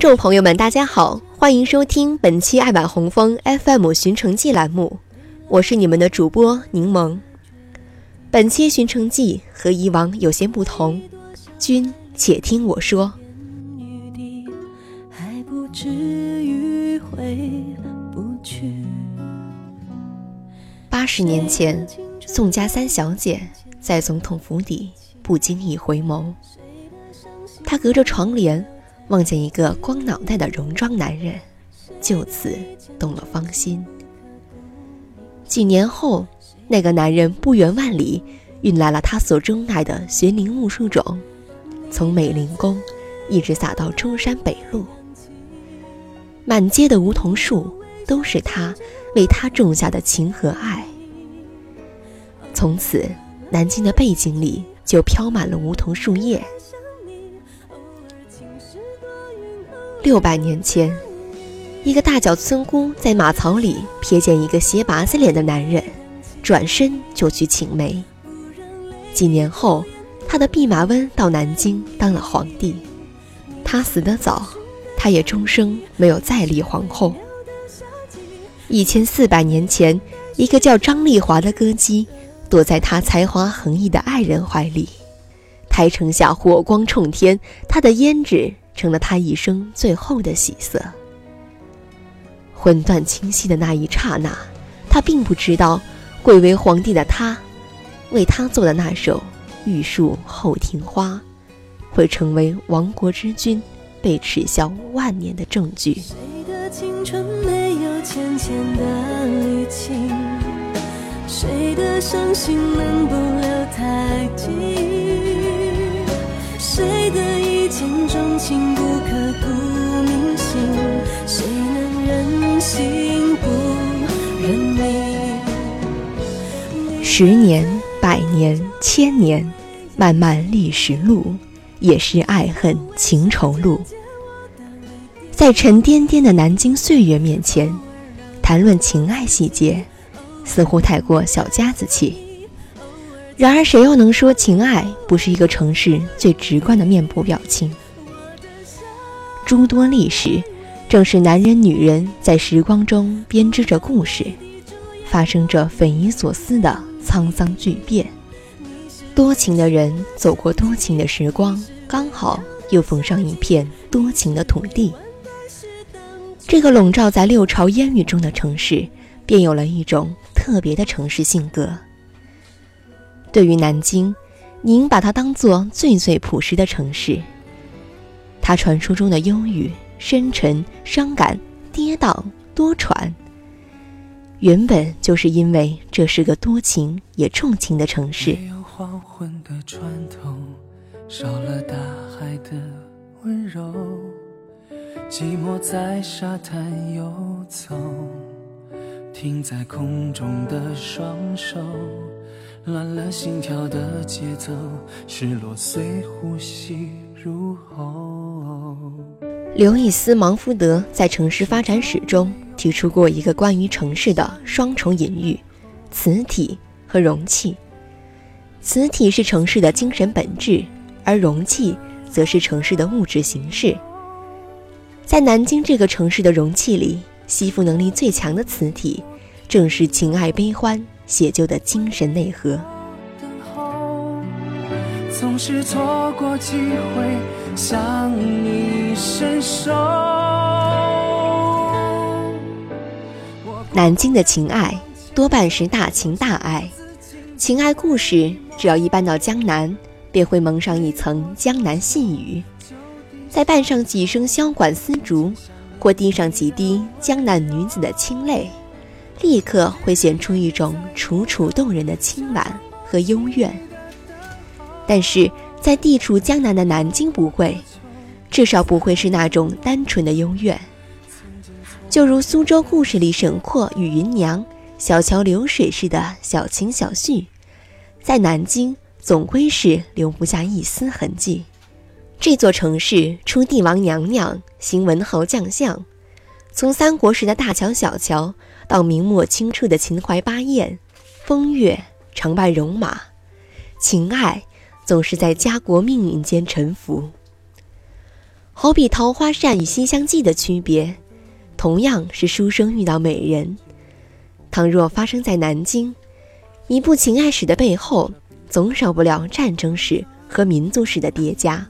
听众朋友们，大家好，欢迎收听本期爱晚红枫 FM 寻城记栏目，我是你们的主播柠檬。本期寻城记和以往有些不同，君且听我说。八十年前，宋家三小姐在总统府邸不经意回眸，她隔着窗帘。梦见一个光脑袋的戎装男人，就此动了芳心。几年后，那个男人不远万里运来了他所钟爱的玄灵木树种，从美龄宫一直撒到中山北路，满街的梧桐树都是他为他种下的情和爱。从此，南京的背景里就飘满了梧桐树叶。六百年前，一个大脚村姑在马槽里瞥见一个斜拔子脸的男人，转身就去请媒。几年后，他的弼马温到南京当了皇帝。他死得早，他也终生没有再立皇后。一千四百年前，一个叫张丽华的歌姬，躲在他才华横溢的爱人怀里，台城下火光冲天，他的胭脂。成了他一生最后的喜色。魂断清晰的那一刹那，他并不知道，贵为皇帝的他，为他做的那首《玉树后庭花》，会成为亡国之君被耻笑万年的证据。谁的青春没有浅浅的淤青？谁的伤心能不留太久？谁的一见钟情不刻骨铭心？谁能忍心不认命？十年、百年、千年，漫漫历史路，也是爱恨情仇路。在沉甸甸的南京岁月面前，谈论情爱细节，似乎太过小家子气。然而，谁又能说情爱不是一个城市最直观的面部表情？诸多历史，正是男人、女人在时光中编织着故事，发生着匪夷所思的沧桑巨变。多情的人走过多情的时光，刚好又逢上一片多情的土地。这个笼罩在六朝烟雨中的城市，便有了一种特别的城市性格。对于南京，您把它当做最最朴实的城市。它传说中的忧郁、深沉、伤感、跌宕、多舛，原本就是因为这是个多情也重情的城市。黄昏的船头，少了大海的温柔，寂寞在沙滩游走，停在空中的双手。乱了心跳的节奏，失落随呼吸入喉。刘易斯·芒福德在《城市发展史》中提出过一个关于城市的双重隐喻：磁体和容器。磁体是城市的精神本质，而容器则是城市的物质形式。在南京这个城市的容器里，吸附能力最强的磁体，正是情爱悲欢。写就的精神内核。南京的情爱多半是大情大爱，情爱故事只要一搬到江南，便会蒙上一层江南细雨，再伴上几声箫管丝竹，或滴上几滴江南女子的清泪。立刻会显出一种楚楚动人的清婉和幽怨，但是在地处江南的南京不会，至少不会是那种单纯的幽怨。就如苏州故事里沈括与芸娘小桥流水似的小情小绪，在南京总归是留不下一丝痕迹。这座城市出帝王娘娘，行文豪将相，从三国时的大乔小乔。到明末清初的秦淮八艳，风月常伴戎马，情爱总是在家国命运间沉浮。《好比桃花扇与西厢记的区别，同样是书生遇到美人。倘若发生在南京，一部情爱史的背后，总少不了战争史和民族史的叠加。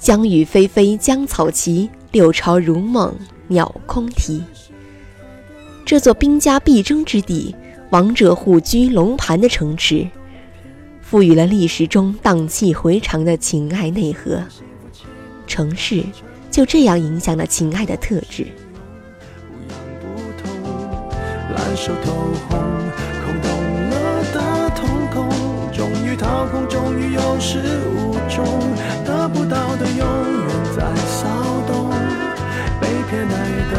江雨霏霏江草齐，六朝如梦鸟空啼。这座兵家必争之地，王者虎踞龙盘的城池。赋予了历史中荡气回肠的情爱内核，城市就这样影响了情爱的特质。蓝手透红，空洞了的瞳孔，终于掏空，终于有始无终，得不到的永远在骚动，被偏爱的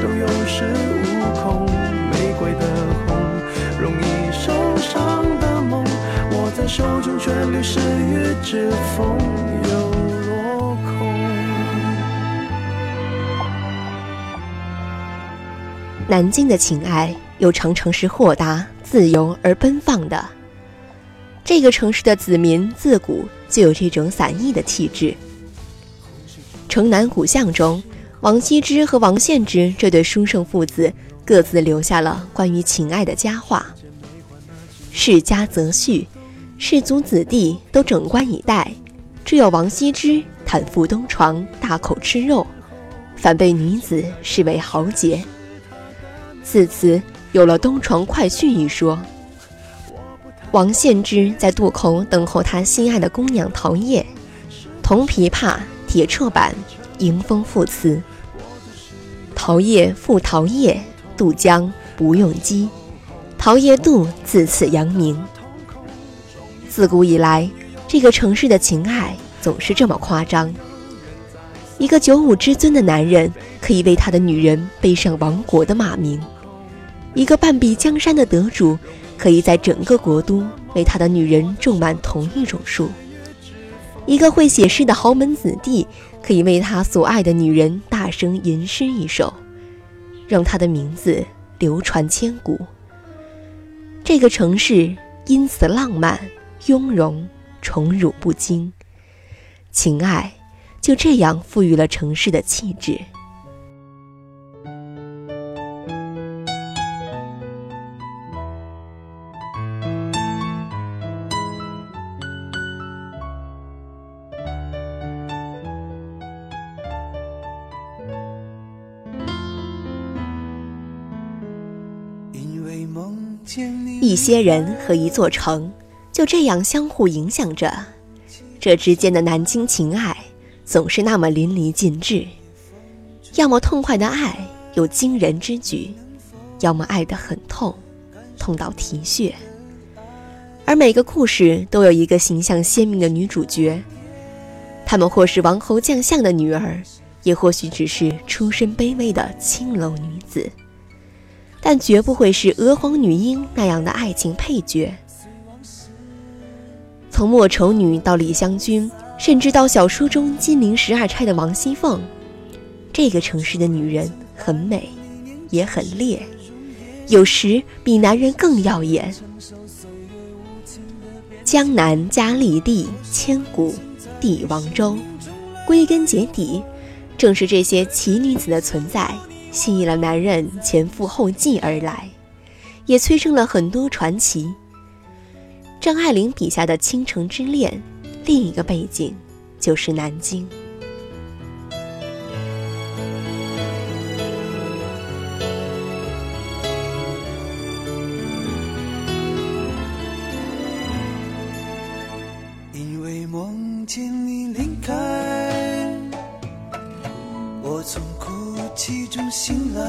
都有恃无恐，玫瑰的红，容易受伤的梦，握在。手中却流失于指缝又落空。南京的情爱又常常是豁达、自由而奔放的。这个城市的子民自古就有这种散逸的气质。城南古巷中，王羲之和王献之这对书圣父子各自留下了关于情爱的佳话。世家则序。士族子弟都整冠以待，只有王羲之坦腹东床，大口吃肉，反被女子视为豪杰。自此有了“东床快婿”一说。王献之在渡口等候他心爱的姑娘陶叶，铜琵琶，铁掣板，迎风赋词。陶叶复桃叶，渡江不用机，陶叶渡自此扬名。自古以来，这个城市的情爱总是这么夸张。一个九五之尊的男人，可以为他的女人背上亡国的骂名；一个半壁江山的得主，可以在整个国都为他的女人种满同一种树；一个会写诗的豪门子弟，可以为他所爱的女人大声吟诗一首，让他的名字流传千古。这个城市因此浪漫。雍容宠辱不惊，情爱就这样赋予了城市的气质。一些人和一座城。就这样相互影响着，这之间的南京情爱总是那么淋漓尽致，要么痛快的爱有惊人之举，要么爱得很痛，痛到啼血。而每个故事都有一个形象鲜明的女主角，她们或是王侯将相的女儿，也或许只是出身卑微的青楼女子，但绝不会是娥皇女英那样的爱情配角。从莫愁女到李香君，甚至到小说中金陵十二钗的王熙凤，这个城市的女人很美，也很烈，有时比男人更耀眼。江南佳丽地，千古帝王州。归根结底，正是这些奇女子的存在，吸引了男人前赴后继而来，也催生了很多传奇。张爱玲笔下的倾城之恋，另一个背景就是南京。我从哭泣中醒来，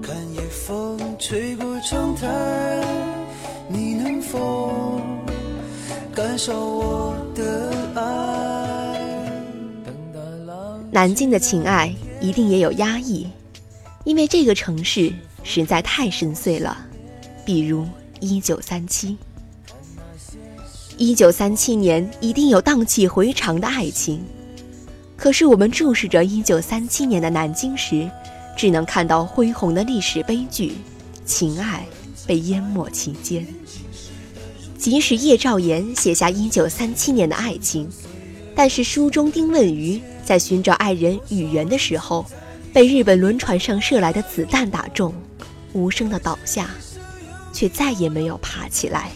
看夜风吹过窗台。你能否感受我的爱？南京的情爱一定也有压抑，因为这个城市实在太深邃了。比如一九三七，一九三七年一定有荡气回肠的爱情，可是我们注视着一九三七年的南京时，只能看到恢宏的历史悲剧，情爱。被淹没其间，即使叶兆言写下1937年的爱情，但是书中丁问鱼在寻找爱人宇垣的时候，被日本轮船上射来的子弹打中，无声的倒下，却再也没有爬起来。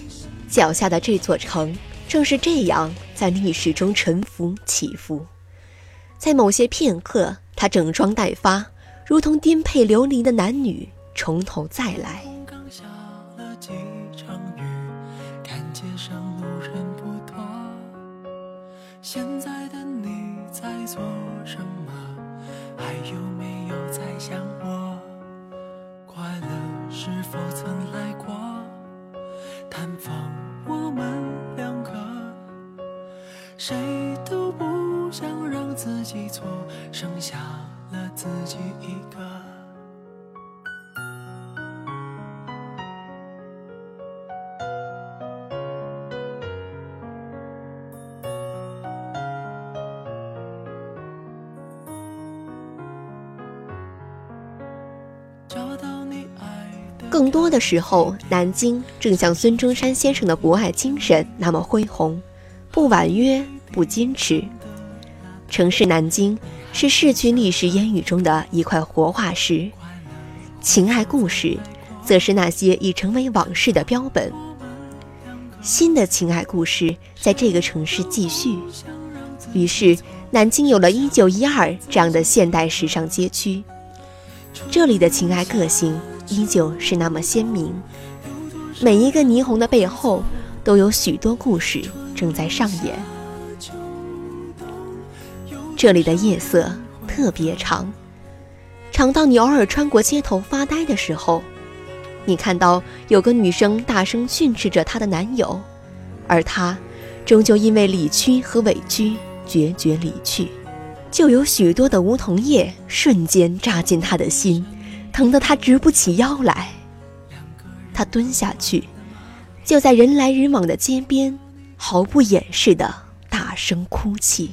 脚下的这座城，正是这样在历史中沉浮起伏。在某些片刻，他整装待发，如同颠沛流离的男女，从头再来。现在的你在做什么？还有没有在想我？快乐是否曾来过？探访我们两个，谁记错，剩下了自己一个。更多的时候，南京正像孙中山先生的博爱精神那么恢宏，不婉约，不矜持。城市南京是逝去历史烟雨中的一块活化石，情爱故事，则是那些已成为往事的标本。新的情爱故事在这个城市继续，于是南京有了一九一二这样的现代时尚街区。这里的情爱个性。依旧是那么鲜明，每一个霓虹的背后，都有许多故事正在上演。这里的夜色特别长，长到你偶尔穿过街头发呆的时候，你看到有个女生大声训斥着她的男友，而他终究因为理屈和委屈决绝离去，就有许多的梧桐叶瞬间扎进他的心。疼得他直不起腰来，他蹲下去，就在人来人往的街边，毫不掩饰的大声哭泣。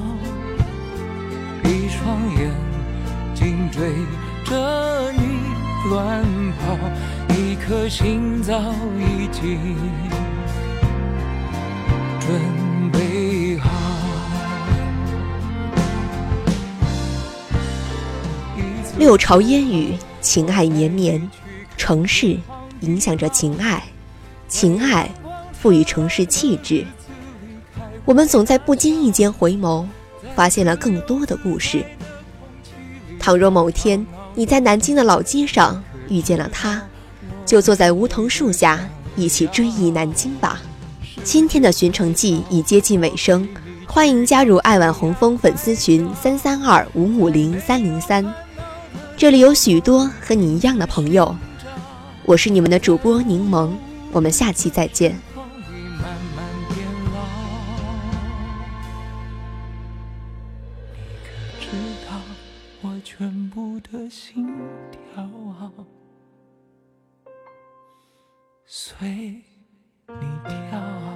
双眼睛追着你乱跑，一颗心早已经准备好。六朝烟雨，情爱绵绵。城市影响着情爱，情爱赋予城市气质。我们总在不经意间回眸，发现了更多的故事。倘若某天你在南京的老街上遇见了他，就坐在梧桐树下一起追忆南京吧。今天的寻城记已接近尾声，欢迎加入爱晚红枫粉丝群三三二五五零三零三。这里有许多和你一样的朋友，我是你们的主播柠檬，我们下期再见。的心跳随你跳。